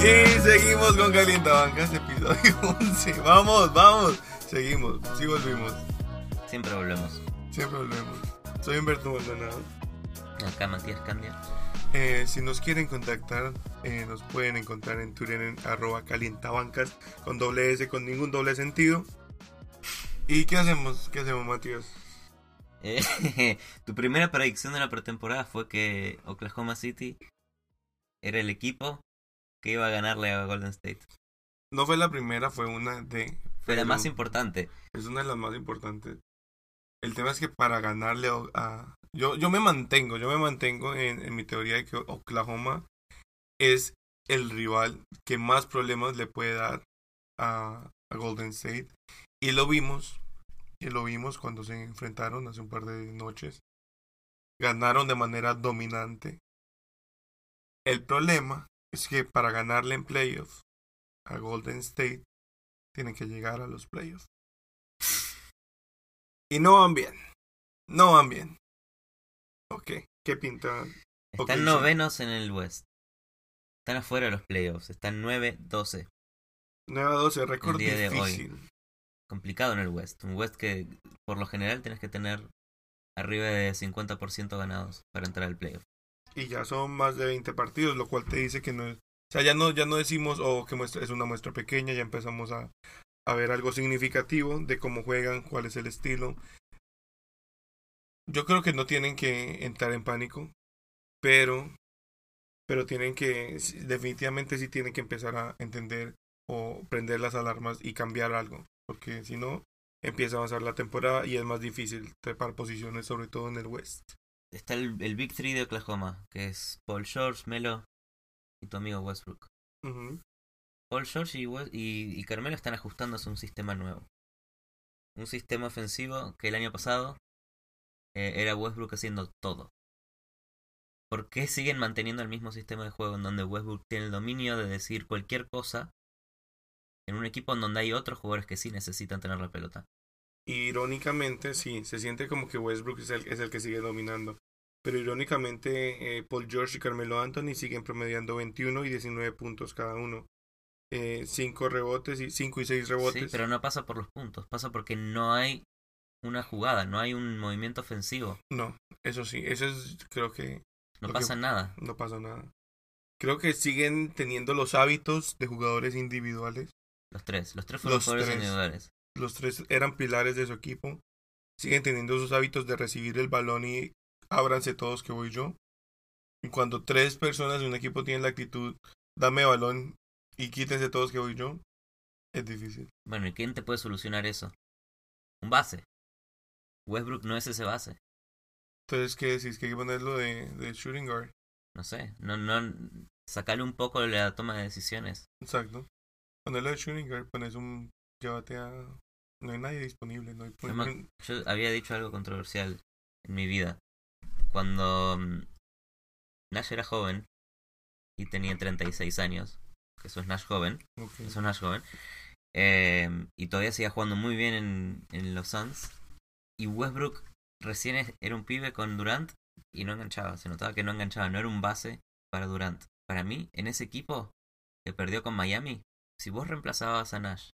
Y seguimos con Calientabancas, episodio 11. Vamos, vamos. Seguimos, sí volvimos. Siempre volvemos. Siempre volvemos. Soy Humberto Maldonado. Acá Matías Candia. Eh, si nos quieren contactar, eh, nos pueden encontrar en Twitter en arroba calientabancas con doble S, con ningún doble sentido. ¿Y qué hacemos? ¿Qué hacemos, Matías? Eh, tu primera predicción de la pretemporada fue que Oklahoma City era el equipo que iba a ganarle a Golden State. No fue la primera, fue una de... Fue la más importante. Es una de las más importantes. El tema es que para ganarle a... yo, yo me mantengo, yo me mantengo en, en mi teoría de que Oklahoma es el rival que más problemas le puede dar a, a Golden State. Y lo vimos, y lo vimos cuando se enfrentaron hace un par de noches. Ganaron de manera dominante. El problema es que para ganarle en playoffs a Golden State tienen que llegar a los playoffs. Y no van bien. No van bien. Ok, ¿qué pinta? Están novenos en el West. Están afuera de los playoffs. Están 9-12. 9 a 12, récord hoy. difícil. Complicado en el West. Un West que por lo general tienes que tener arriba de 50% ganados para entrar al playoff. Y ya son más de 20 partidos, lo cual te dice que no es... O sea, ya no, ya no decimos, o que muestra, es una muestra pequeña, ya empezamos a, a ver algo significativo de cómo juegan, cuál es el estilo. Yo creo que no tienen que entrar en pánico, pero, pero tienen que, definitivamente sí tienen que empezar a entender o prender las alarmas y cambiar algo, porque si no, empieza a avanzar la temporada y es más difícil trepar posiciones, sobre todo en el West. Está el, el Big Three de Oklahoma, que es Paul George, Melo y tu amigo Westbrook. Paul George y, y, y Carmelo están ajustándose a un sistema nuevo. Un sistema ofensivo que el año pasado eh, era Westbrook haciendo todo. ¿Por qué siguen manteniendo el mismo sistema de juego en donde Westbrook tiene el dominio de decir cualquier cosa en un equipo en donde hay otros jugadores que sí necesitan tener la pelota? Irónicamente, sí, se siente como que Westbrook es el, es el que sigue dominando. Pero irónicamente, eh, Paul George y Carmelo Anthony siguen promediando 21 y 19 puntos cada uno. 5 rebotes y 5 y 6 rebotes. Sí, pero no pasa por los puntos, pasa porque no hay una jugada, no hay un movimiento ofensivo, No, eso sí, eso es, creo que no que- pasa nada. no pasa nada. Creo que siguen teniendo los hábitos de jugadores individuales. Los tres, los tres fueron Los jugadores tres. individuales. Los tres eran pilares de su equipo. Siguen teniendo esos hábitos de recibir el balón y ábranse todos que voy yo. Y cuando tres personas de un equipo tienen la actitud, dame balón y quítense todos que voy yo, es difícil. Bueno, ¿y quién te puede solucionar eso? Un base. Westbrook no es ese base. Entonces, ¿qué decís? Que hay que ponerlo de, de shooting guard. No sé. No, no. Sacarle un poco de la toma de decisiones. Exacto. Ponerlo de shooting guard, pones un. Llévate a. No hay nadie disponible. No hay. Yo, me- yo había dicho algo controversial en mi vida. Cuando mm, Nash era joven y tenía 36 años, que eso es Nash joven, eso es Nash joven, eh, y todavía seguía jugando muy bien en, en los Suns, y Westbrook recién era un pibe con Durant y no enganchaba, se notaba que no enganchaba, no era un base para Durant. Para mí, en ese equipo que perdió con Miami, si vos reemplazabas a Nash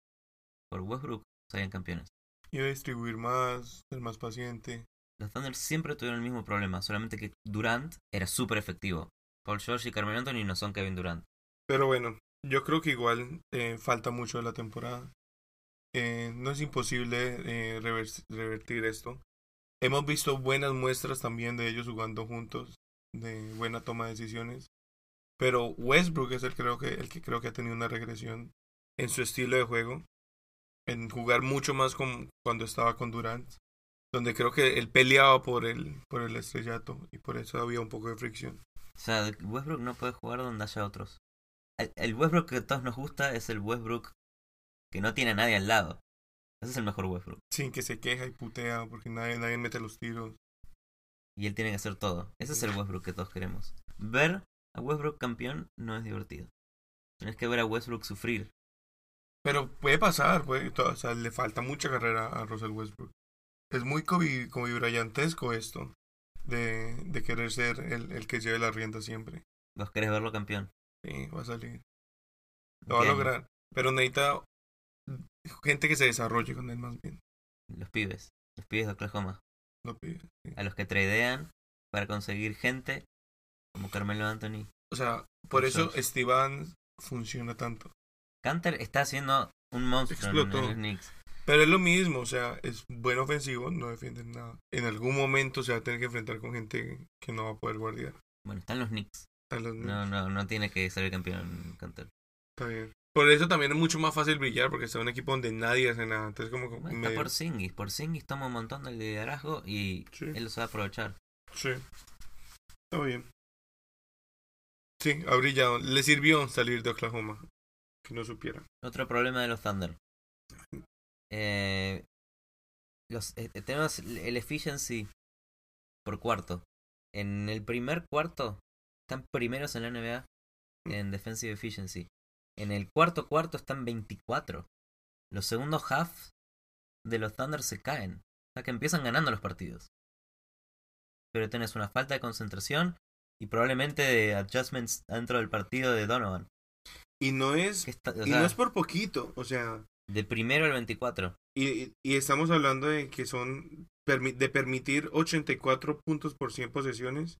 por Westbrook, serían campeones. Iba a distribuir más, ser más paciente. Los Thunder siempre tuvieron el mismo problema, solamente que Durant era súper efectivo. Paul George y Carmelo Anthony no son Kevin Durant. Pero bueno, yo creo que igual eh, falta mucho de la temporada. Eh, no es imposible eh, revers- revertir esto. Hemos visto buenas muestras también de ellos jugando juntos, de buena toma de decisiones. Pero Westbrook es el, creo que, el que creo que ha tenido una regresión en su estilo de juego, en jugar mucho más con, cuando estaba con Durant, donde creo que él peleaba por el, por el estrellato y por eso había un poco de fricción. O sea, Westbrook no puede jugar donde haya otros. El, el Westbrook que a todos nos gusta es el Westbrook que no tiene a nadie al lado. Ese es el mejor Westbrook. Sin que se queja y putea porque nadie, nadie mete los tiros. Y él tiene que hacer todo. Ese es el Westbrook que todos queremos. Ver a Westbrook campeón no es divertido. Tenés que ver a Westbrook sufrir. Pero puede pasar, puede, o sea, le falta mucha carrera a Russell Westbrook. Es muy Bryantesco esto, de, de querer ser el, el que lleve la rienda siempre. ¿Vos querés verlo campeón? Sí, va a salir. Lo va a lograr. Pero necesita gente que se desarrolle con él más bien. Los pibes. Los pibes de Oklahoma. Lo pide, sí. A los que tradean para conseguir gente como Carmelo Anthony. O sea, por eso Adams funciona tanto. Canter está haciendo un monstruo Explotó. en los Knicks. Pero es lo mismo, o sea, es buen ofensivo, no defiende nada. En algún momento se va a tener que enfrentar con gente que no va a poder guardiar. Bueno, están los Knicks. A los No, no, no tiene que ser el campeón Canter. Está bien. Por eso también es mucho más fácil brillar porque está un equipo donde nadie hace nada. Entonces como Bueno, medio- está por Singis. Por Singis toma un montón de liderazgo y Sí. él lo sabe aprovechar. Sí. Está bien. Sí, ha brillado. Le sirvió salir de Oklahoma. Que no supiera. Otro problema de los Thunder. Eh, los, eh, tenemos el el efficiency por cuarto. En el primer cuarto están primeros en la NBA en defensive efficiency. En el cuarto cuarto están 24. Los segundos half de los Thunder se caen. O sea que empiezan ganando los partidos. Pero tenés una falta de concentración y probablemente de adjustments dentro del partido de Donovan. Y no es... Está- Y sea, no es por poquito. O sea... de primero al 24. Y, y- estamos hablando de que son... de permitir 84 puntos por 100 posesiones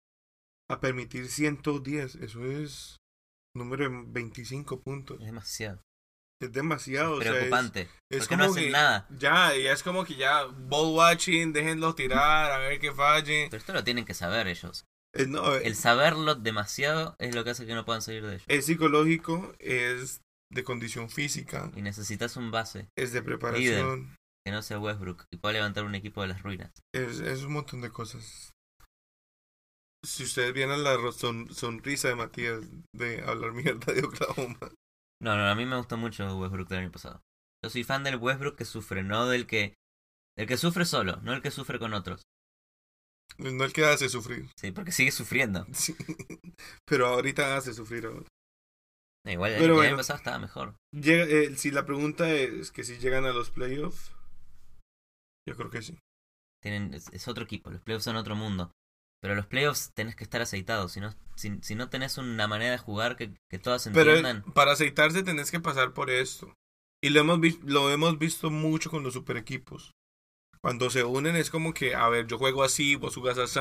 a permitir 110. Eso es... Número de 25 puntos. Es demasiado. Es demasiado. o sea, es- Preocupante. es, no como hacen que nada. Ya, ya es como que ya ball watching, déjenlos tirar, a ver que falle. Pero esto lo tienen que saber ellos. Eh, no, eh, El saberlo demasiado es lo que hace que no puedan salir de ellos. es psicológico, es de condición física, Y necesitas un base es de preparación, que no sea Westbrook y pueda levantar un equipo de las ruinas. es, es un montón de cosas. Si ustedes vieran la son- sonrisa de Matías de hablar mierda de Oklahoma. No, no, a mí me gustó mucho Westbrook del año pasado. Yo soy fan del Westbrook que sufre, no del que. El que sufre solo, no el que sufre con otros. No el que hace sufrir, Sí, porque sigue sufriendo. sí. pero ahorita hace sufrir. ahora. Igual el, Pero el bueno. año pasado estaba mejor. Llega- eh, si la pregunta es que si llegan a los playoffs, yo creo que sí. Tienen, es, es otro equipo, los playoffs son otro mundo. Pero los playoffs tenés que estar aceitados. Si no, si, si no tenés una manera de jugar que, que todas Pero entiendan. para aceitarse tenés que pasar por esto. Y lo hemos, lo hemos visto mucho con los super equipos. Cuando se unen es como que, a ver, yo juego así, vos jugás así,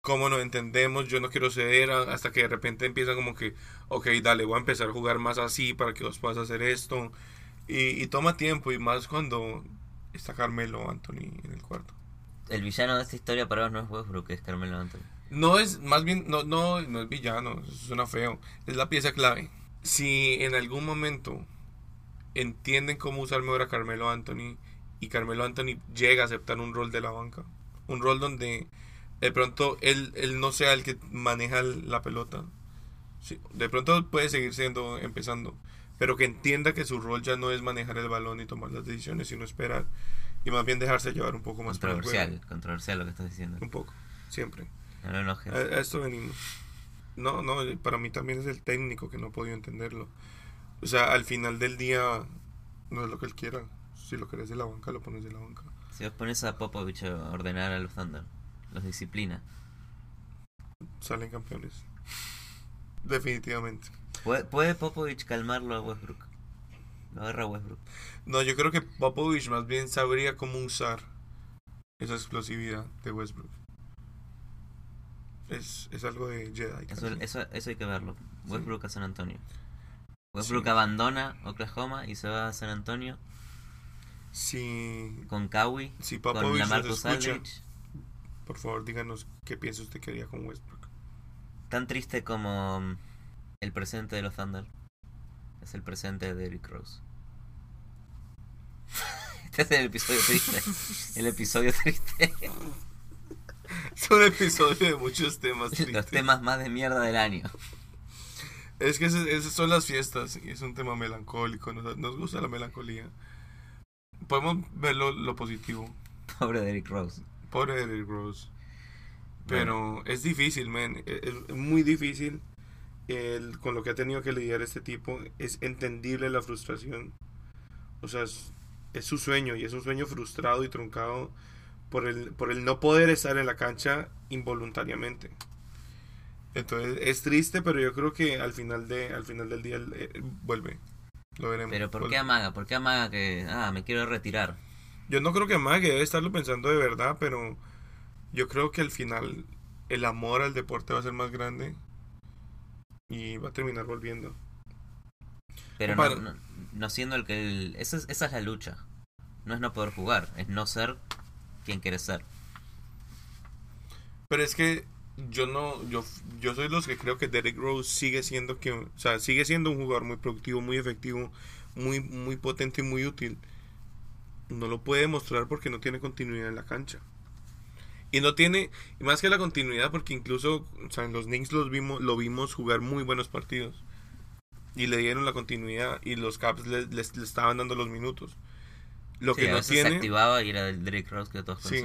cómo nos entendemos, yo no quiero ceder, hasta que de repente empieza como que, ok, dale, voy a empezar a jugar más así para que vos puedas hacer esto. Y, y toma tiempo, y más cuando está Carmelo Anthony en el cuarto. El villano de esta historia para vos no es Westbrook, es Carmelo Anthony. No es, más bien, no, no, no es villano, suena feo. Es la pieza clave. Si en algún momento entienden cómo usar mejor a Carmelo Anthony y Carmelo Anthony llega a aceptar un rol de la banca, un rol donde de pronto él, él no sea el que maneja la pelota. Sí, de pronto puede seguir siendo, empezando, pero que entienda que su rol ya no es manejar el balón y tomar las decisiones, sino esperar y más bien dejarse llevar un poco más por. Controversial, controversial lo que estás diciendo. Un poco, siempre. No lo enojes. A, a esto venimos. No, no, para mí también es el técnico que no ha podido entenderlo. O sea, al final del día no es lo que él quiera. Si lo querés de la banca, lo pones de la banca. Si vos pones a Popovich a ordenar a los Thunder, los disciplina. Salen campeones. Definitivamente. ¿Puede, puede Popovich calmarlo a Westbrook? Lo agarra Westbrook. No, yo creo que Popovich más bien sabría cómo usar esa explosividad de Westbrook. Es, es algo de Jedi. Eso, eso, eso hay que verlo. Westbrook a San Antonio. Westbrook Sí. abandona Oklahoma y se va a San Antonio Si, con Kawhi, si con Lamarcus Aldridge. por favor díganos qué piensa usted que haría con Westbrook. Tan triste como el presente de los Thunder. Es el presente de Derrick Rose. Este es el episodio triste. El episodio triste. Es un episodio de muchos temas. Los temas más de mierda del año. Es que esas, son las fiestas y es un tema melancólico. Nos, nos gusta la melancolía. Podemos ver lo, lo positivo. Pobre Derrick Rose. Pobre Derrick Rose. Pero es difícil, man. Es, es muy difícil el, con lo que ha tenido que lidiar este tipo, es entendible la frustración. O sea, es, es su sueño y es un sueño frustrado y truncado por el, por el no poder estar en la cancha involuntariamente. Entonces es triste, pero yo creo que al final de al final del día eh, vuelve. Lo veremos. Pero ¿por qué amaga? ¿Por qué amaga que, ah, me quiero retirar? Yo no creo que Mague debe estarlo pensando de verdad, pero yo creo que al final el amor al deporte va a ser más grande y va a terminar volviendo. Pero no, Compadre. no, no siendo el que... el- esa, es, esa es la lucha. No es no poder jugar, es no ser quien quieres ser. Pero es que yo no, yo, yo soy los que creo que Derek Rose sigue siendo que, o sea, sigue siendo un jugador muy productivo, muy efectivo, muy, muy potente y muy útil. No lo puede demostrar porque no tiene continuidad en la cancha. Y no tiene, y más que la continuidad, porque incluso, o sea, en los Knicks los vimos, lo vimos jugar muy buenos partidos. Y le dieron la continuidad y los Caps le, les- le estaban dando los minutos. Lo Sí, que a no veces se tiene activaba y era el Derrick Rose que todos Sí.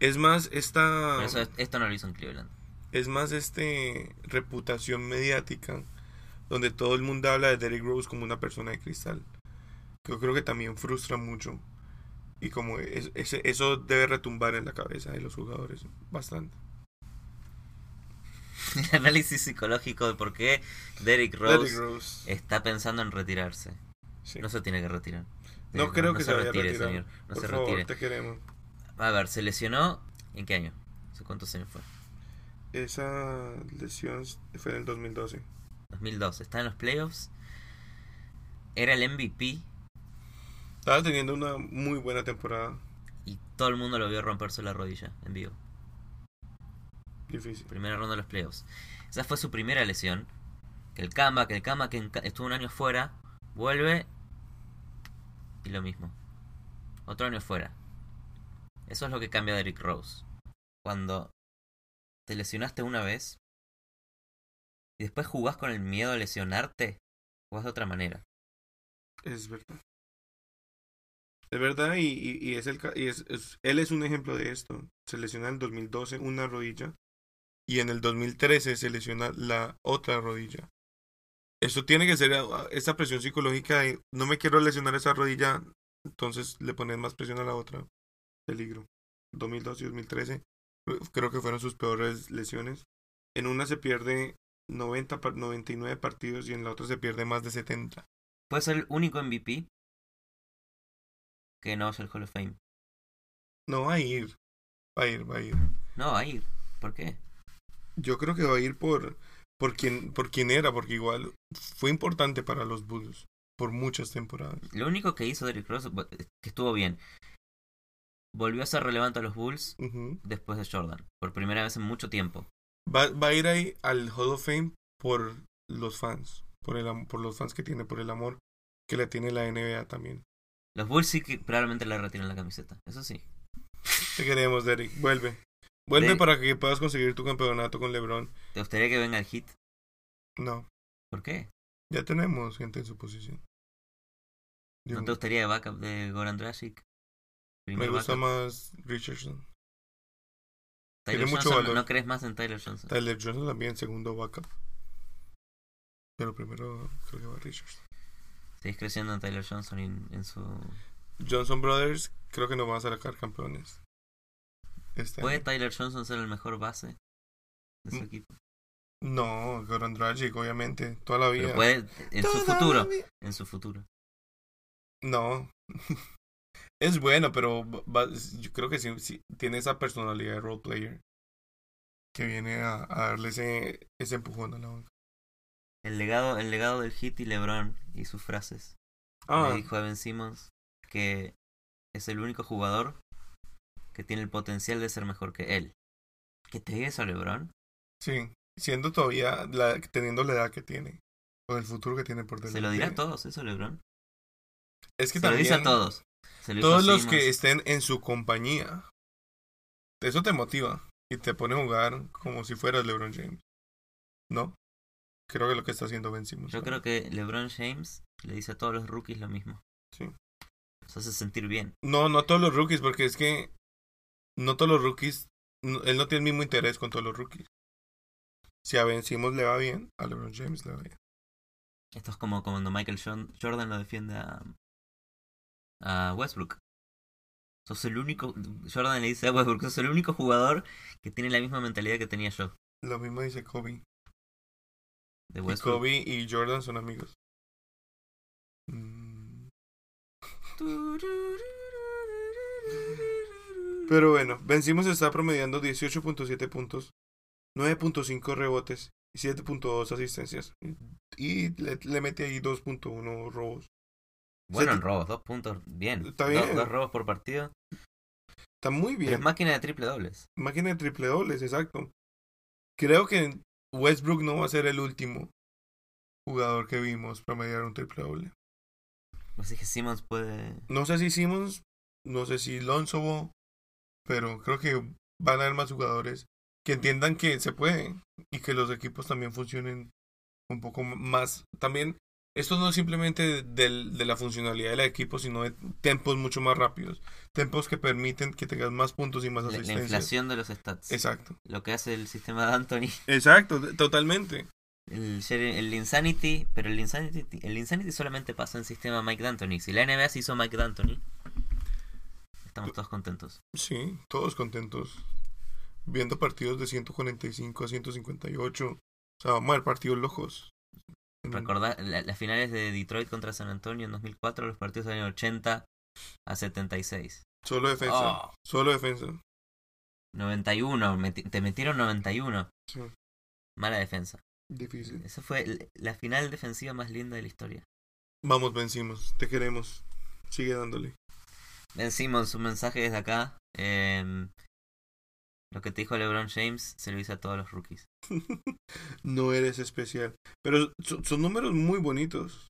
es más esta... Eso esto no lo hizo en Cleveland. es más este reputación mediática donde todo el mundo habla de Derrick Rose como una persona de cristal que yo creo que también frustra mucho y como es- eso debe retumbar en la cabeza de los jugadores bastante El análisis psicológico de por qué Derrick Rose, Derrick Rose está pensando en retirarse. sí. No se tiene que retirar. No creo que se a retire, señor. No por se favor retire. te queremos A ver, se lesionó. ¿En qué año? ¿Hace cuántos años fue? esa lesión fue en el 2012 2012. Está en los playoffs. Era el MVP estaba teniendo una muy buena temporada y todo el mundo lo vio romperse la rodilla en vivo. difícil Primera ronda de los playoffs. Esa fue su primera lesión. Que el Kamba, que el Kamba que estuvo un año fuera, vuelve y lo mismo. Otro año fuera. Eso es lo que cambia de Rick Rose. Cuando te lesionaste una vez y después jugás con el miedo a lesionarte, jugás de otra manera. Es verdad. Es verdad y, y, y es el y es, es- él es un ejemplo de esto. Se lesiona en el 2012 una rodilla y en el 2013 se lesiona la otra rodilla. Eso tiene que ser ah, esa presión psicológica de no me quiero lesionar esa rodilla, entonces le pones más presión a la otra. Peligro. 2012 y 2013 eh, creo que fueron sus peores lesiones. En una se pierde 90 par- 99 partidos y en la otra se pierde más de 70. Puede ser el único MVP que no es el Hall of Fame. No va a ir. Va a ir, va a ir. No, va a ir. ¿Por qué? Yo creo que va a ir por, por, quien, por quien era, porque igual fue importante para los Bulls por muchas temporadas. Lo único que hizo Derrick Rose, que estuvo bien, volvió a ser relevante a los Bulls después de Jordan, por primera vez en mucho tiempo. va, va a ir ahí al Hall of Fame por los fans, por, el, por los fans que tiene, por el amor que le tiene la NBA también. Los Bulls sí que probablemente le retiran la camiseta, eso sí. Te queremos, Derek. Vuelve. Vuelve Derek- para que puedas conseguir tu campeonato con LeBron. ¿Te gustaría que venga el hit? No, ¿Por qué? ya tenemos gente en su posición. Yo- ¿No te gustaría de backup de Goran Dragic? me gusta backup. más Richardson. Tyler tiene mucho Johnson, valor. ¿No crees más en Tyler Johnson? Tyler Johnson también, segundo backup. Pero primero creo que va Richardson. ¿Seguís creciendo en Tyler Johnson y en, en su... Johnson Brothers creo que no van a sacar campeones. Este ¿Puede año. Tyler Johnson ser el mejor base de su Mm, equipo? No, Goran Dragic, obviamente, toda la vida. Pero puede en su Toda futuro. En su futuro. No. es bueno, pero va- yo creo que sí, sí tiene esa personalidad de role player que viene a, a darle ese, ese empujón a la banca. El legado, el legado del hit y LeBron y sus frases. Ah, Le dijo a Ben Simmons que es el único jugador que tiene el potencial de ser mejor que él. ¿Que te diga eso LeBron? sí, siendo todavía, la, teniendo la edad que tiene, con el futuro que tiene por delante. Se lo dirá a todos eso, LeBron. Es que Se lo dice a todos. Se lo todos los que estén en su compañía, eso te motiva y te pone a jugar como si fueras LeBron James. ¿No? Creo que lo que está haciendo Ben Simmons. Yo creo que LeBron James le dice a todos los rookies lo mismo. Sí. Los hace sentir bien. No, no todos los rookies, porque es que no todos los rookies, no- él no tiene el mismo interés con todos los rookies. Si a Ben Simmons le va bien, a LeBron James le va bien. Esto es como cuando Michael Jordan Jordan lo defiende a, a Westbrook. Sos el único. Jordan le dice a Westbrook: sos el único jugador que tiene la misma mentalidad que tenía yo. Lo mismo dice Kobe. De Y. Kobe y Jordan son amigos. Mm. Pero bueno, Ben Simmons está promediando 18.7 puntos, 9.5 rebotes y 7.2 asistencias. Y le, le mete ahí 2.1 robos. Bueno, en robos, dos puntos, bien. Está bien. Dos robos por partido. Está muy bien. es máquina de triple dobles. Máquina de triple dobles, exacto. Creo que Westbrook no va a ser el último jugador que vimos promediar un triple doble. Así que Simmons puede. No sé si Simmons, no sé si Lonzo pero creo que van a haber más jugadores que entiendan que se puede y que los equipos también funcionen un poco más. También, esto no es simplemente del- de la funcionalidad del equipo, sino de tempos mucho más rápidos. Tempos que permiten que tengas más puntos y más La, la inflación de los stats. Exacto. Lo que hace el sistema de Anthony. Exacto, totalmente. El Insanity. Pero el Insanity, el Insanity solamente pasa en sistema Mike D'Antoni. Si la NBA se hizo Mike D'Antoni, estamos todos contentos. Sí, todos contentos. Viendo partidos de 145 a 158. O sea, vamos a ver partidos locos. Recordá, la- las finales de Detroit contra San Antonio en 2004, los partidos salieron 80 a 76. Solo defensa. Oh, Solo defensa. 91, meti- te metieron 91. Sí, Mala defensa. difícil. Esa fue la final defensiva más linda de la historia. Vamos, vencimos. Te queremos. Sigue dándole. Ben Simmons, un mensaje desde acá. em, lo que te dijo LeBron James se lo dice a todos los rookies. no eres especial. Pero son, son números muy bonitos.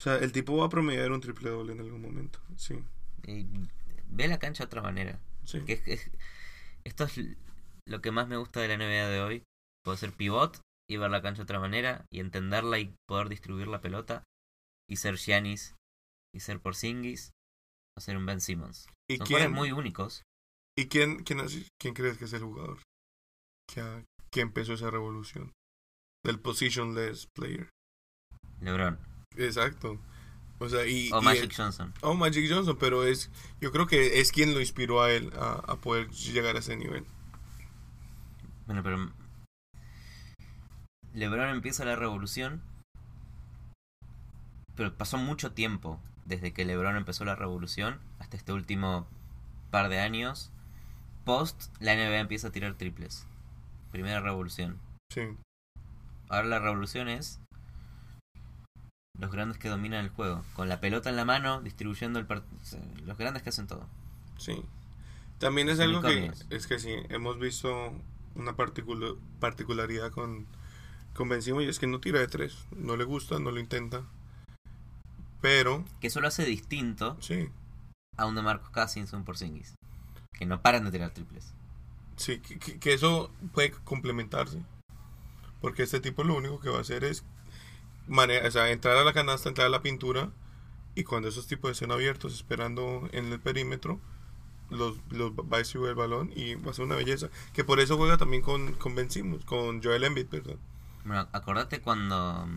O sea, el tipo va a promediar un triple doble en algún momento. Sí. Y ve la cancha de otra manera. Sí. Que es- es- esto es lo que más me gusta de la NBA de hoy. Poder ser pivot y ver la cancha de otra manera y entenderla y poder distribuir la pelota y ser Giannis y ser Porzingis o ser un Ben Simmons. ¿Y Son quién, jugadores muy únicos. ¿Y quién, quién, quién crees que es el jugador que, ha- que empezó esa revolución? Del positionless player. LeBron Exacto. O sea, y, o y Magic el- Johnson. oh, Magic Johnson, pero es, yo creo que es quien lo inspiró a él a, a poder llegar a ese nivel. Bueno, pero LeBron empieza la revolución, pero pasó mucho tiempo desde que LeBron empezó la revolución hasta este último par de años. Post, la NBA empieza a tirar triples. Primera revolución. Sí, Ahora la revolución es los grandes que dominan el juego, con la pelota en la mano, distribuyendo el partido. Los grandes que hacen todo. sí. También es algo que, es que sí, hemos visto una particular, particularidad con, con Ben y es que no tira de tres. No le gusta, no lo intenta. Pero, Que eso lo hace distinto sí, a un de Marcos Cousins un Porzingis. Que no paran de tirar triples. sí, que, eso puede complementarse. Porque este tipo lo único que va a hacer es mane- o sea, entrar a la canasta, entrar a la pintura y cuando esos tipos estén abiertos esperando en el perímetro, los, los va a distribuir el balón y va a ser una belleza. Que por eso juega también con, con Ben Simmons, con Joel Embiid, perdón. Bueno, acordate cuando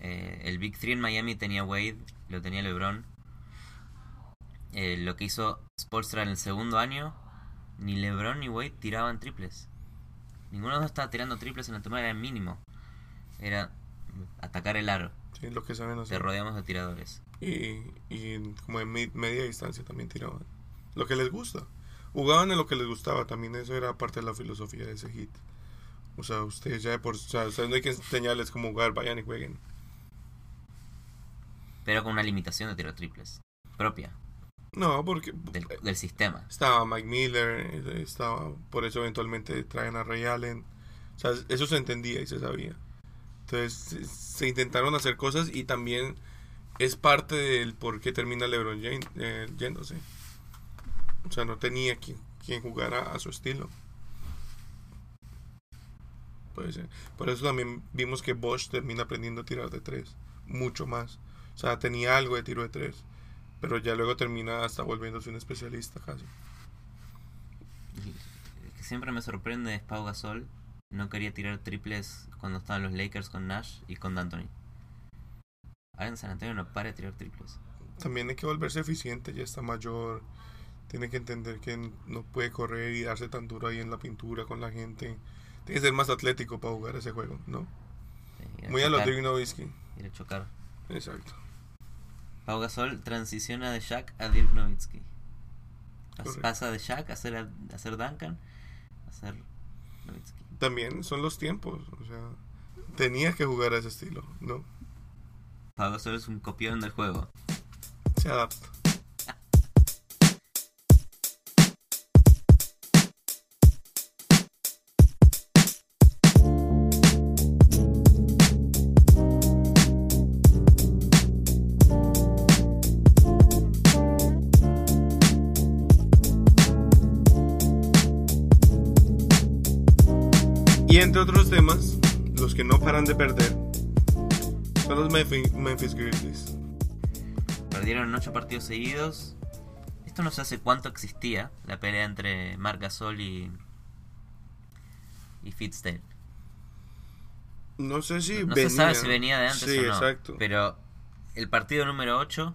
eh, el Big Three en Miami tenía Wade, lo tenía LeBron. Eh, lo que hizo Spolstra en el segundo año, ni LeBron ni Wade tiraban triples. Ninguno de los dos estaba tirando triples en la temporada, era mínimo. Era atacar el aro. Sí, lo que saben Te hacer. rodeamos de tiradores. Y, y como en media distancia también tiraban. Lo que les gusta. Jugaban en lo que les gustaba. También eso era parte de la filosofía de ese hit. O sea, ustedes ya de por... O sea, ustedes no hay que enseñarles cómo jugar. Vayan y jueguen. Pero con una limitación de tiro triples. Propia. No, porque... Del, del sistema. Estaba Mike Miller. eh, Estaba... Por eso eventualmente traen a Ray Allen. O sea, eso se entendía y se sabía. Entonces se, se intentaron hacer cosas y también es parte del por qué termina LeBron James eh, yéndose. O sea, no tenía quien, quien jugara a su estilo. Puede ser. Por eso también vimos que Bosch termina aprendiendo a tirar de tres. Mucho más. O sea, tenía algo de tiro de tres. Pero ya luego termina hasta volviéndose un especialista casi. El que siempre me sorprende es Pau Gasol. no quería tirar triples cuando estaban los Lakers con Nash y con D'Antoni. Ahora en San Antonio no para de tirar triples. También hay que volverse eficiente, ya está mayor. Tiene que entender que no puede correr y darse tan duro ahí en la pintura con la gente. Tiene que ser más atlético para jugar ese juego, ¿no? Sí, Muy a lo chocar, Dirk Nowitzki. ir a chocar. Exacto. Pau Gasol transiciona de Shaq a Dirk Nowitzki. Correcto. Pasa de Shaq a ser, a ser Duncan a ser Nowitzki. También son los tiempos, o sea, tenía que jugar a ese estilo, ¿no? Pau Gasol es un copión del juego. Se adapta. Entre otros temas, los que no paran de perder son los Memphis, Memphis Grizzlies. Perdieron ocho partidos seguidos. Esto no sé hace cuánto existía, la pelea entre Marc Gasol y, y Fitzdale. No sé si no venía. se sabe si venía de antes sí, o no. exacto. Pero el partido número 8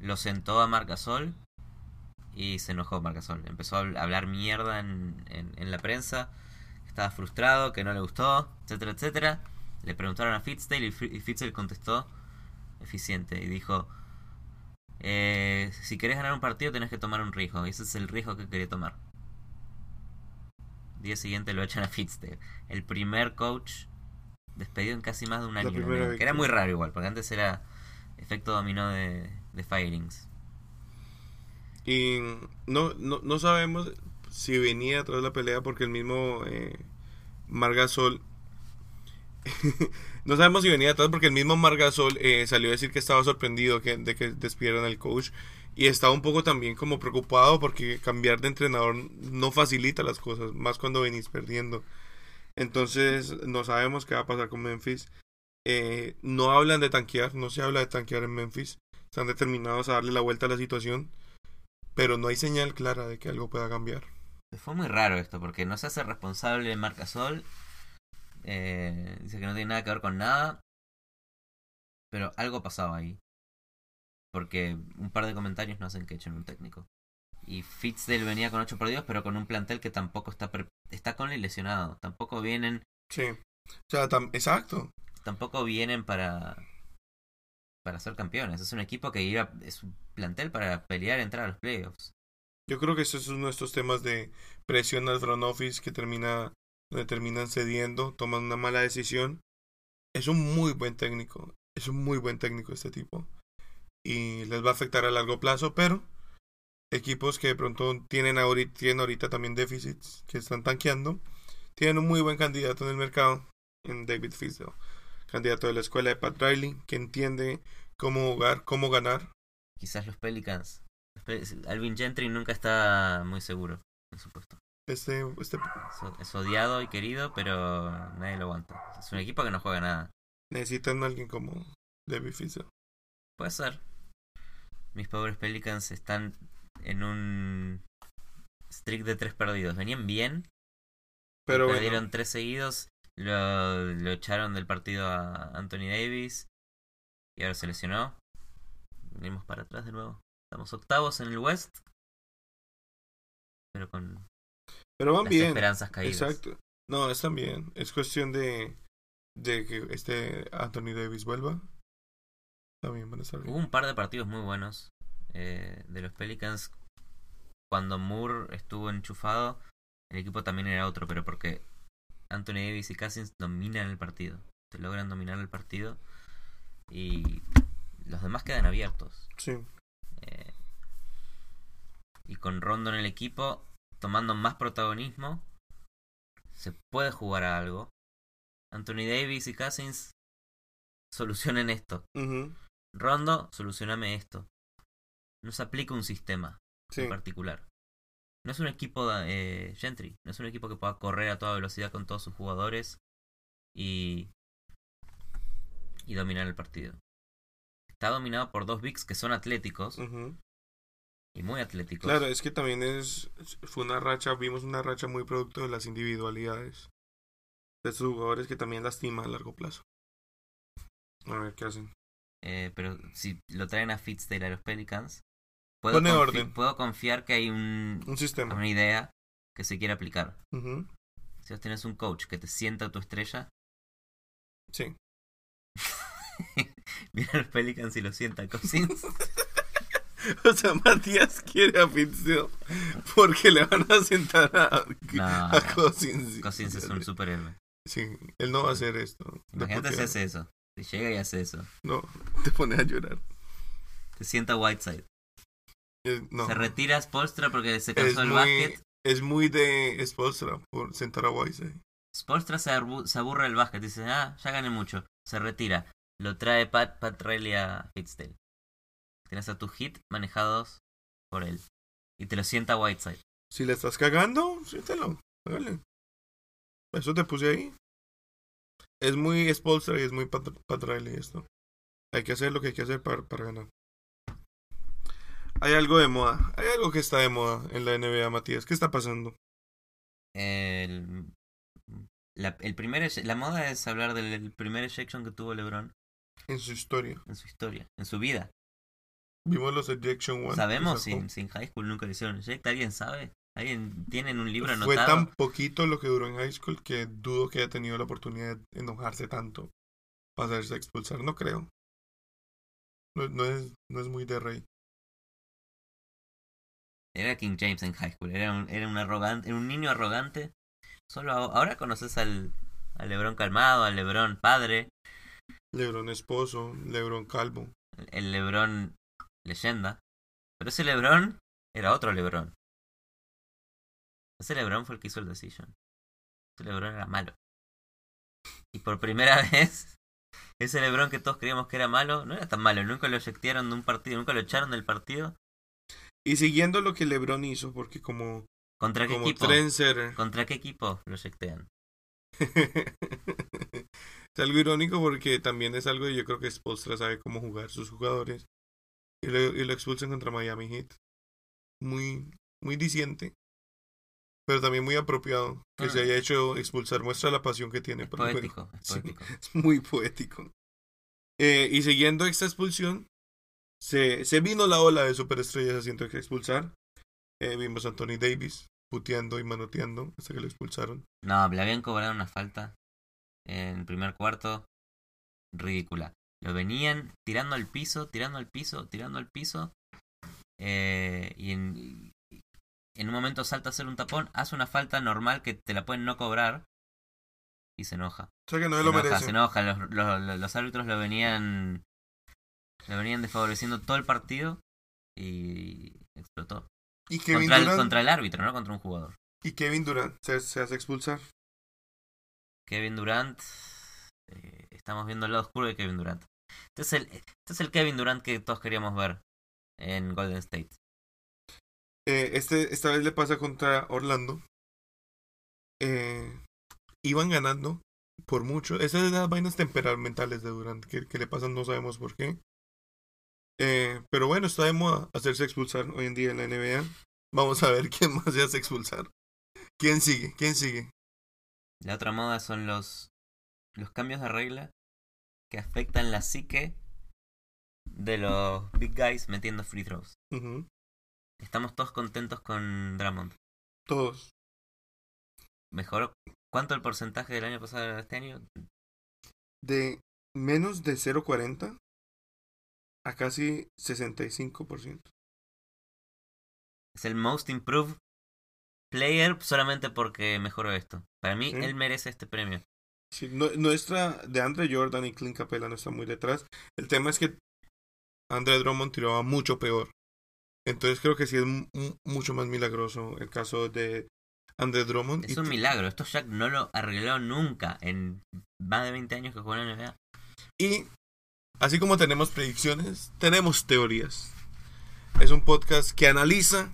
lo sentó a Marc Gasol y se enojó Marc Gasol. Empezó a hablar mierda en, en, en la prensa, estaba frustrado, que no le gustó, etcétera, etcétera. Le preguntaron a Fitzdale y, Fi- y Fitzdale contestó eficiente y dijo: eh, Si querés ganar un partido, tenés que tomar un riesgo. Y ese es el riesgo que quería tomar. Día siguiente lo echan a Fitzdale. El primer coach despedido en casi más de un año. que era muy raro igual, porque antes era efecto dominó de, de firings. Y no, no, no sabemos si venía de la pelea porque el mismo eh, Margasol. no sabemos si venía atrás porque el mismo Margasol eh, salió a decir que estaba sorprendido que, de que despidieran al coach. Y estaba un poco también como preocupado porque cambiar de entrenador no facilita las cosas, más cuando venís perdiendo. Entonces no sabemos qué va a pasar con Memphis. Eh, no hablan de tanquear, no se habla de tanquear en Memphis. Están determinados a darle la vuelta a la situación pero no hay señal clara de que algo pueda cambiar. Fue muy raro esto, porque no se hace responsable Marc Gasol. Eh, dice que no tiene nada que ver con nada. Pero algo pasaba ahí. Porque un par de comentarios no hacen que echen un técnico. Y Fitzdale venía con 8 perdidos, pero con un plantel que tampoco está pre- está con el lesionado. Tampoco vienen, Sí. O sea, tam- exacto. tampoco vienen para para ser campeones. Es un equipo que iba, es un plantel para pelear entrar a los playoffs. Yo creo que ese es uno de estos temas de presión al front office que termina, donde terminan cediendo, toman una mala decisión. Es un muy buen técnico. Es un muy buen técnico este tipo. Y les va a afectar a largo plazo, pero equipos que de pronto tienen ahorita, tienen ahorita también déficits, que están tanqueando, tienen un muy buen candidato en el mercado, en David Fizdale. Candidato de la escuela de Pat Riley, que entiende cómo jugar, cómo ganar. Quizás los Pelicans. Alvin Gentry nunca está muy seguro en su puesto. Este, este Es odiado y querido, pero nadie lo aguanta. Es un equipo que no juega nada. necesitan a alguien como David Fizdale. Puede ser. Mis pobres Pelicans están en un streak de tres perdidos. Venían bien, Pero bueno, perdieron tres seguidos. Lo, lo echaron del partido a Anthony Davis. Y ahora se lesionó. Venimos para atrás de nuevo. Estamos octavos en el West. Pero con pero van las bien. esperanzas caídas. Exacto. No, están bien. Es cuestión de, de que este Anthony Davis vuelva. También van a estar Hubo un par de partidos muy buenos eh, de los Pelicans. Cuando Moore estuvo enchufado, el equipo también era otro, pero porque Anthony Davis y Cousins dominan el partido. Te logran dominar el partido y los demás quedan abiertos. Sí. Y con Rondo en el equipo, tomando más protagonismo, se puede jugar a algo. Anthony Davis y Cousins solucionen esto. Rondo, solucioname esto. No se aplica un sistema Sí. en particular. No es un equipo eh, Gentry, no es un equipo que pueda correr a toda velocidad con todos sus jugadores y, y dominar el partido. Está dominado por dos bigs que son atléticos. Y muy atléticos. Claro, es que también es fue una racha, vimos una racha muy producto de las individualidades. de estos jugadores que también lastima a largo plazo. A ver qué hacen. Eh, pero si lo traen a Fitzdale a los Pelicans, puedo, Pone confi- orden. puedo confiar que hay un, Un sistema. una idea que se quiere aplicar. Si vos tenés un coach que te sienta a tu estrella, Sí. viene a los Pelicans y lo sienta Cousins. O sea, Matías quiere a Fitzgerald porque le van a sentar a, No, a no. Cousins. Cousins es un superhéroe. Sí, él no va a hacer esto. Imagínate si hace eso. Si llega y hace eso. No, te pone a llorar. Te sienta Whiteside. Eh, No. Se retira Spolstra porque se cansó el muy, básquet. es muy de Spolstra por sentar a Whiteside. Spolstra se, se aburre del básquet. Dice, ah, ya gané mucho. Se retira. Lo trae Pat, Pat Riley a Fitzdale. Tienes a tu hit manejados por él. Y te lo sienta Whiteside. Si le estás cagando, siéntelo. Hágale. Eso te puse ahí. Es muy Spolstra y es muy Pat, Pat Riley esto. Hay que hacer lo que hay que hacer para, para ganar. Hay algo de moda. Hay algo que está de moda en la NBA, Matías. ¿Qué está pasando? El, la, el primer, la moda es hablar del el primer ejection que tuvo LeBron En su historia. en su historia, en su vida. Vimos los Ejection One. Sabemos si, si en high school nunca le hicieron eject. ¿Alguien sabe? ¿Alguien tiene en un libro Fue anotado? tan poquito lo que duró en high school que dudo que haya tenido la oportunidad de enojarse tanto para hacerse expulsar. No creo. No, no es, no es muy de rey. Era King James en high school. Era un, era un arrogante, era un niño arrogante. Solo ahora conoces al, al Lebron calmado, al Lebron padre, Lebron esposo, Lebron calvo. el Lebron leyenda. Pero ese Lebron era otro Lebron. Ese Lebron fue el que hizo el decision. Ese Lebron era malo. Y por primera vez, ese Lebron que todos creíamos que era malo, no era tan malo. Nunca lo ejectaron de un partido, nunca lo echaron del partido. Y siguiendo lo que Lebron hizo, porque como, ¿Contra qué como equipo? ¿Contra qué equipo lo ejectean? es algo irónico porque también es algo que yo creo que Spolstra sabe cómo jugar sus jugadores. Y lo, y lo expulsan contra Miami Heat. Muy, muy diciente. Pero también muy apropiado que Ah. se haya hecho expulsar. Muestra la pasión que tiene Es por el juego. poético, es Sí. poético. Es muy poético. Eh, y siguiendo esta expulsión, se, se vino la ola de superestrellas haciendo que expulsar. Eh, vimos a Anthony Davis puteando y manoteando hasta que lo expulsaron. No, le habían cobrado una falta en el primer cuarto ridícula. Lo venían tirando al piso, tirando al piso, tirando al piso. eh, y en, un momento salta a hacer un tapón, hace una falta normal que te la pueden no cobrar. Y se enoja. Sea que no Se lo enoja, merece. se enoja. Los, los, árbitros lo venían. Lo venían desfavoreciendo todo el partido. Y explotó. Y Kevin Contra el, Durant, contra el árbitro, no contra un jugador. y Kevin Durant se, se hace expulsar. Kevin Durant. eh, estamos viendo el lado oscuro de Kevin Durant. Este es, el, este es el Kevin Durant que todos queríamos ver en Golden State. Eh, este, esta vez le pasa contra Orlando. Eh, iban ganando por mucho. Esas son las vainas temperamentales de Durant que, que le pasan, no sabemos por qué. Eh, pero bueno, está de moda hacerse expulsar hoy en día en la NBA. Vamos a ver quién más se hace expulsar. ¿Quién sigue? ¿Quién sigue? La otra moda son los, los cambios de regla que afectan la psique de los big guys metiendo free throws. Estamos todos contentos con Drummond. Todos. ¿Mejoró cuánto el porcentaje del año pasado a este año? De menos de 0.40 a casi 65%. Es el most improved player solamente porque mejoró esto. Para mí, Sí. él merece este premio. Sí, nu- nuestra de Andre Jordan y Clint Capella no está muy detrás. El tema es que Andre Drummond tiraba mucho peor. Entonces creo que sí es mu- mu- mucho más milagroso el caso de Andre Drummond. Es un milagro. Esto Jack no lo arregló nunca en más de 20 años que jugó en la NBA. Y así como tenemos predicciones, tenemos teorías. Es un podcast que analiza,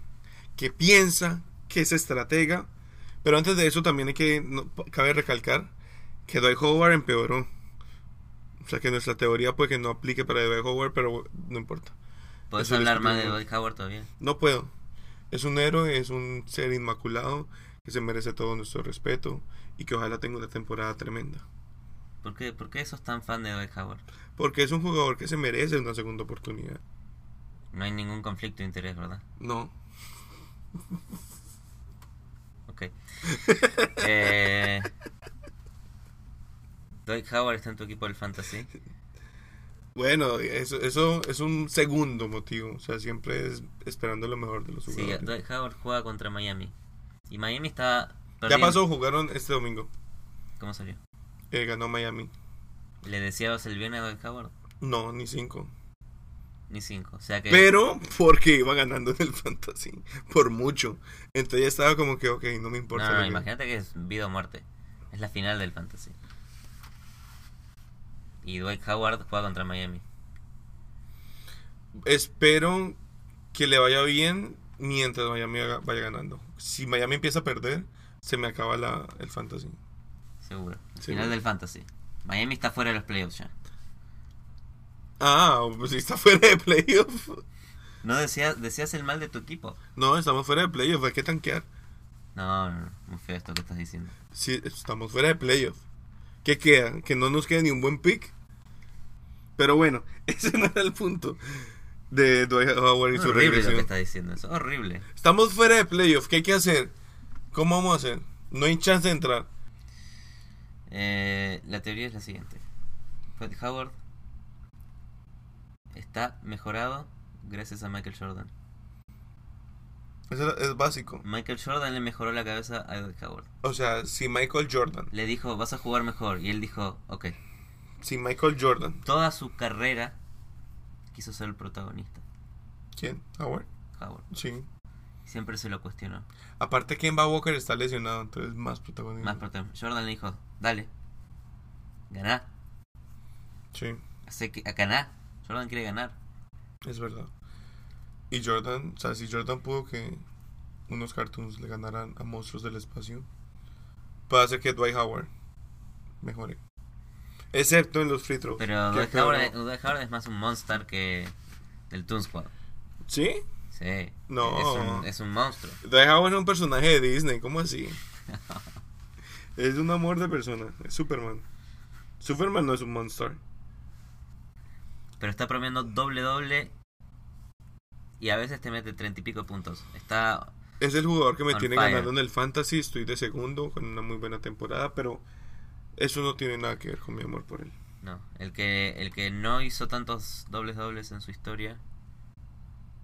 que piensa, que es estratega. Pero antes de eso también hay que, no, cabe recalcar que Dwight Howard empeoró. O sea que nuestra teoría puede que no aplique para Dwight Howard, pero no importa. ¿Puedes Eso hablar más de. Dwight Howard todavía? No puedo. Es un héroe, es un ser inmaculado que se merece todo nuestro respeto y que ojalá tenga una temporada tremenda. ¿Por qué, ¿Por qué sos tan fan de Dwight Howard? Porque es un jugador que se merece una segunda oportunidad. No hay ningún conflicto de interés, ¿verdad? No. Ok. eh, Dwight Howard está en tu equipo del fantasy. Bueno, eso, eso es un segundo motivo. O sea, siempre es esperando lo mejor de los Sí, jugadores. Dwight Howard juega contra Miami. Y Miami está ya pasó, jugaron este domingo. ¿Cómo salió? Eh, ganó Miami. ¿Le deseabas el bien a Dwight Howard? No, ni cinco. Ni cinco. O sea que. Pero porque iba ganando en el fantasy. Por mucho. Entonces ya estaba como que, ok, no me importa. no, no, imagínate que es vida o muerte. Es la final del fantasy. Y Dwight Howard juega contra Miami. Espero que le vaya bien mientras Miami vaya ganando. Si Miami empieza a perder, se me acaba la, el fantasy. Seguro. Seguro. final del fantasy. Miami está fuera de los playoffs ya. Ah, pues si está fuera de playoff. No decías, decías el mal de tu equipo. No, estamos fuera de playoff, hay que tanquear. No, no, no. Muy feo esto que estás diciendo. Sí, estamos fuera de playoff. ¿Qué queda? Que no nos quede ni un buen pick. Pero bueno, ese no era el punto de Dwight Howard y Es su horrible lo que estás diciendo. Es horrible. Estamos fuera de playoff, ¿qué hay que hacer? ¿Cómo vamos a hacer? No hay chance de entrar. Eh, la teoría es la siguiente. Dwight Howard está mejorado gracias a Michael Jordan. Eso es básico. Michael Jordan le mejoró la cabeza a Dwight Howard. O sea, si Michael Jordan, Le dijo, vas a jugar mejor. Y él dijo, ok. Si Michael Jordan, Toda su carrera quiso ser el protagonista. ¿quién? Howard. Howard. Sí. Siempre se lo cuestionó. Aparte Kemba Walker está lesionado, entonces más protagonismo. Más protagonista. Jordan le dijo, dale. Ganá. Sí, Hace que, a ganar. Jordan quiere ganar. es verdad. Y Jordan, o sea, si Jordan pudo que unos cartoons le ganaran a monstruos del espacio, puede hacer que Dwight Howard mejore. Excepto en los free throws. Pero Dwight Howard. Dwight Howard es más un monster que del Toon Squad. ¿Sí? Sí. No. Es un, es un monstruo. Dwight Howard es un personaje de Disney, ¿cómo así? es un amor de persona, es Superman. Superman no es un monster. Pero está promediando doble doble. Y a veces te mete treinta y pico puntos. Está. Es el jugador que me tiene fire. ganando en el fantasy. Estoy de segundo con una muy buena temporada, pero eso no tiene nada que ver con mi amor por él. No. El que, el que no hizo tantos dobles dobles en su historia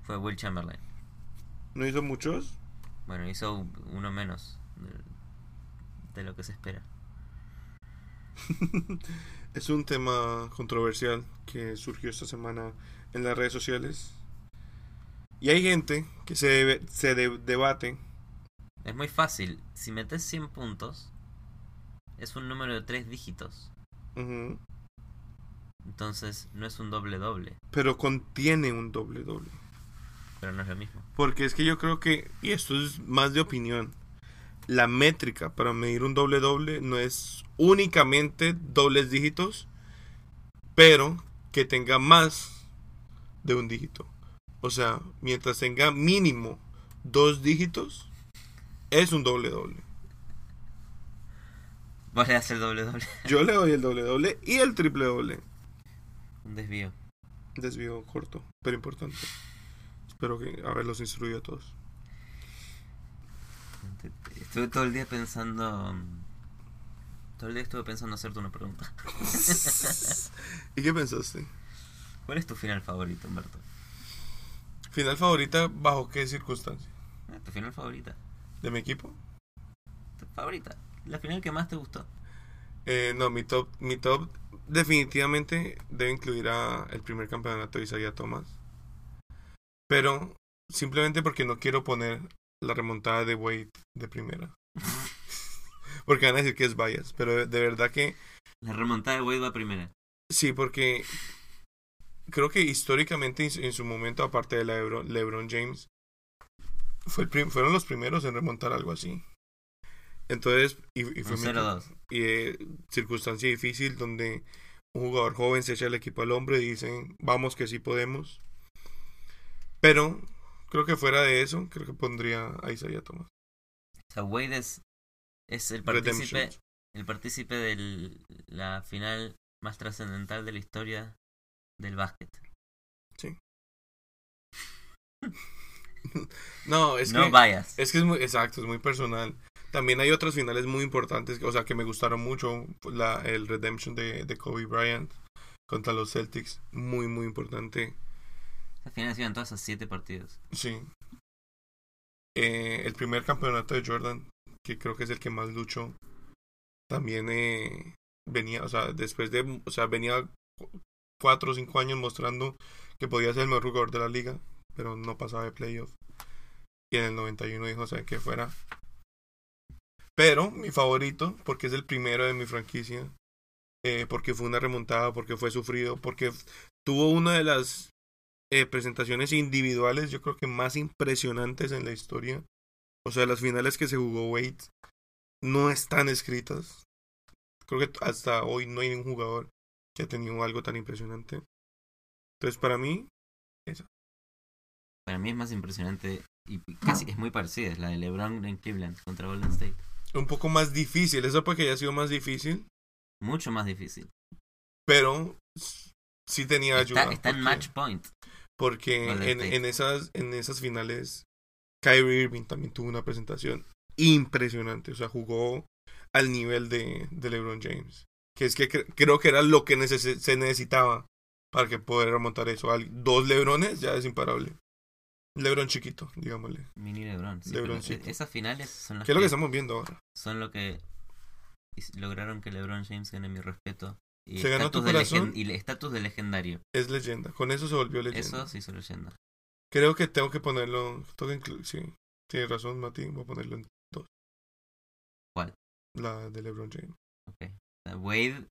fue Will Chamberlain. ¿No hizo muchos? Bueno, hizo uno menos de, de lo que se espera. Es un tema controversial que surgió esta semana en las redes sociales. Y hay gente que se, debe- se de- debate. Es muy fácil. Si metes 100 puntos, es un número de tres dígitos. Entonces no es un doble doble. pero contiene un doble doble. Pero no es lo mismo. Porque es que yo creo que, y esto es más de opinión, la métrica para medir un doble doble no es únicamente dobles dígitos, pero que tenga más de un dígito. O sea, mientras tenga mínimo dos dígitos, es un doble doble. Vos le das el doble doble. Yo le doy el doble doble y el triple doble. un desvío. Desvío corto, pero importante. Espero que haberlos instruido a todos. Estuve todo el día pensando. mm, Todo el día estuve pensando hacerte una pregunta. ¿Y qué pensaste? ¿Cuál es tu final favorito, Humberto? ¿Final favorita bajo qué circunstancia? Ah, ¿Tu final favorita? ¿De mi equipo? ¿Tu favorita? La final que más te gustó. Eh, no, mi top, mi top definitivamente debe incluir a el primer campeonato de Isaiah Thomas. Pero simplemente porque no quiero poner la remontada de Wade de primera. porque van a decir que es bias. Pero de, de verdad que La remontada de Wade va primera. sí, porque creo que históricamente en su- en su momento, aparte de la Lebron, LeBron James, fue el prim- fueron los primeros en remontar algo así. Entonces, y, y fue Un mi- 0-2. y eh, circunstancia difícil donde un jugador joven se echa el equipo al hombro y dicen vamos que sí podemos pero creo que fuera de eso creo que pondría a Isaiah Thomas sea, Wade es, es el partícipe, el partícipe de la final más trascendental de la historia del básquet. No, es no que vayas. es que es muy exacto, es muy personal. También hay otras finales muy importantes, o sea, que me gustaron mucho. La, el Redemption de, de Kobe Bryant contra los Celtics, muy, muy importante. Al final iban todas a siete partidos. Sí. Eh, el primer campeonato de Jordan, que creo que es el que más luchó, también eh, venía, o sea, después de, o sea, venía cu- cuatro o cinco años mostrando que podía ser el mejor jugador de la liga, pero no pasaba de playoff. Y en el 91 dijo, o sea, que fuera. Pero mi favorito, porque es el primero de mi franquicia, eh, porque fue una remontada, porque fue sufrido, porque tuvo una de las eh, presentaciones individuales, yo creo que más impresionantes en la historia. O sea, las finales que se jugó Wade no están escritas. Creo que hasta hoy no hay ningún jugador que ha tenido algo tan impresionante. Entonces, para mí, Para mí es más impresionante y casi es muy parecida, es la de LeBron en Cleveland contra Golden State. Un poco más difícil. Eso porque haya sido más difícil, Mucho más difícil. pero sí tenía ayuda. Está, está en match point. Porque en, en esas, en esas finales, Kyrie Irving también tuvo una presentación impresionante. O sea, jugó al nivel de, de LeBron James. Que es que cre- creo que era lo que neces- se necesitaba para que poder remontar eso. Dos LeBrones ya es imparable. LeBron chiquito, digámosle. Mini LeBron. sí, LeBroncito. e- esas finales son las ¿Qué es lo que que, estamos viendo ahora? son lo que lograron que LeBron James gane mi respeto. Y ¿Se ganó tu estatus de, corazón? legen- y le- estatus de legendario. Es leyenda. Con eso se volvió leyenda. Eso sí se leyenda. Creo que tengo que ponerlo. Que sí, tienes razón, Mati. Voy a ponerlo en dos. ¿Cuál? La de LeBron James. Ok. Sea, Wade,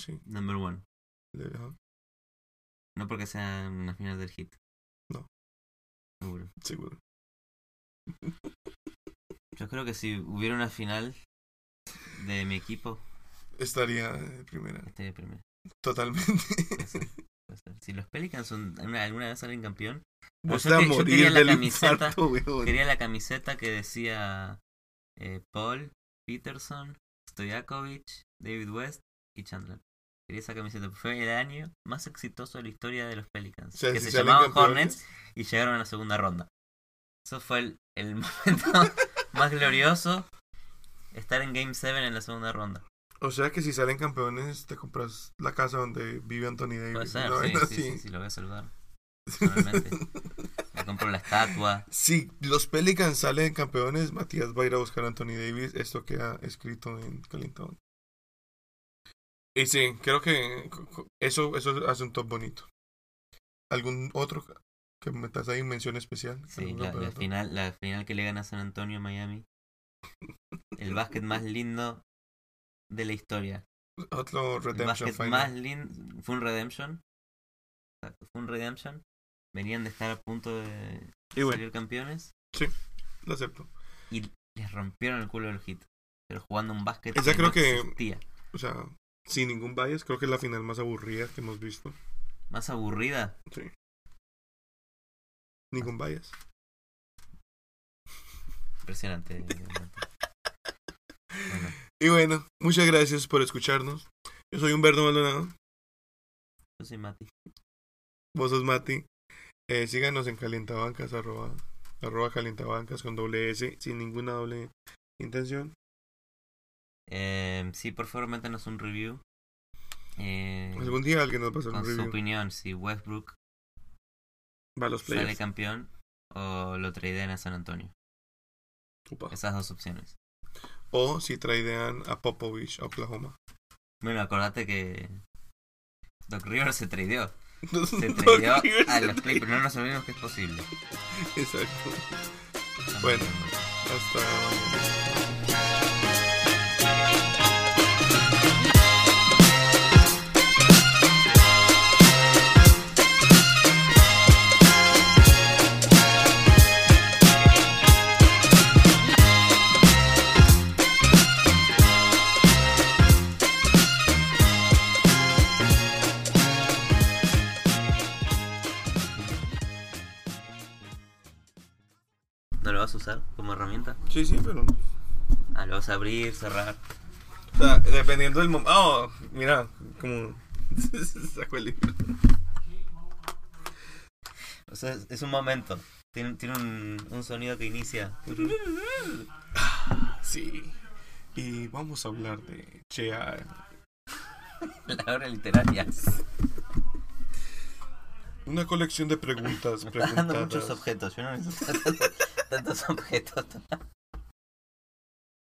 Sí. number one. le- No porque sea una final del hit. Seguro. seguro. Yo creo que si hubiera una final de mi equipo, Estaría de primera. estaría. Totalmente. Puede ser, puede ser. Si los Pelicans son- una- alguna vez salen campeón, Vos yo que- quería la camiseta, infarto, quería la camiseta que decía eh, Paul, Peterson, Stojakovic, David West y Chandler. Quería esa camiseta. Fue el año más exitoso de la historia de los Pelicans. Que se llamaban Hornets y llegaron a la segunda ronda. Eso fue el, el momento más glorioso. Estar en Game 7 en la segunda ronda. O sea que si salen campeones, te compras la casa donde vive Anthony Davis. Puede ser, ¿no? sí, sí, sí, sí, lo voy a saludar. Me compro la estatua. Si los Pelicans salen campeones, Matías va a ir a buscar a Anthony Davis. Esto queda escrito en Clinton. Y sí, creo que eso, eso hace un top bonito. ¿Algún otro que metas ahí mención especial? Sí, ¿Algún la, final, la final que le gana San Antonio a Miami. El básquet más lindo de la historia. Otro El Redemption básquet Final. más lindo. Fue un redemption. Exacto, fue un redemption. Venían de estar a punto de Y bueno, salir campeones. lo acepto. Y les rompieron el culo del hit. Pero jugando un básquet Esa que creo no que- existía. O sea, sin ningún bias, creo que es la final más aburrida que hemos visto. Más aburrida. Sí. Ningún bias. Impresionante. bueno, Y bueno, muchas gracias por escucharnos. Yo soy Humberto Maldonado. yo soy Mati. Vos sos Mati. Eh, síganos en Calientabancas, arroba, arroba Calientabancas con doble S, sin ninguna doble intención. Eh, sí, por favor, métanos un review. Eh, Algún día alguien nos va a hacer un su review. opinión, si Westbrook Va a los sale campeón o lo tradean a San Antonio. Esas dos opciones. O si traidean a Popovich a Oklahoma. Bueno, acordate que Doc Rivers se tradeó. Se tradeó a los Clippers. No nos olvidemos que es posible. Exacto. Bueno. Hasta. Sí, sí, pero. Ah, lo vas a abrir, cerrar. O sea, dependiendo del momento. Oh, mira, como. Sacó el libro. O sea, es, un momento. Tiene, tiene un, un sonido que inicia. Sí. Y vamos a hablar de Chea. La obra literaria. Una colección de preguntas Me dando preguntadas. muchos objetos. Yo no necesito tantos, tantos objetos.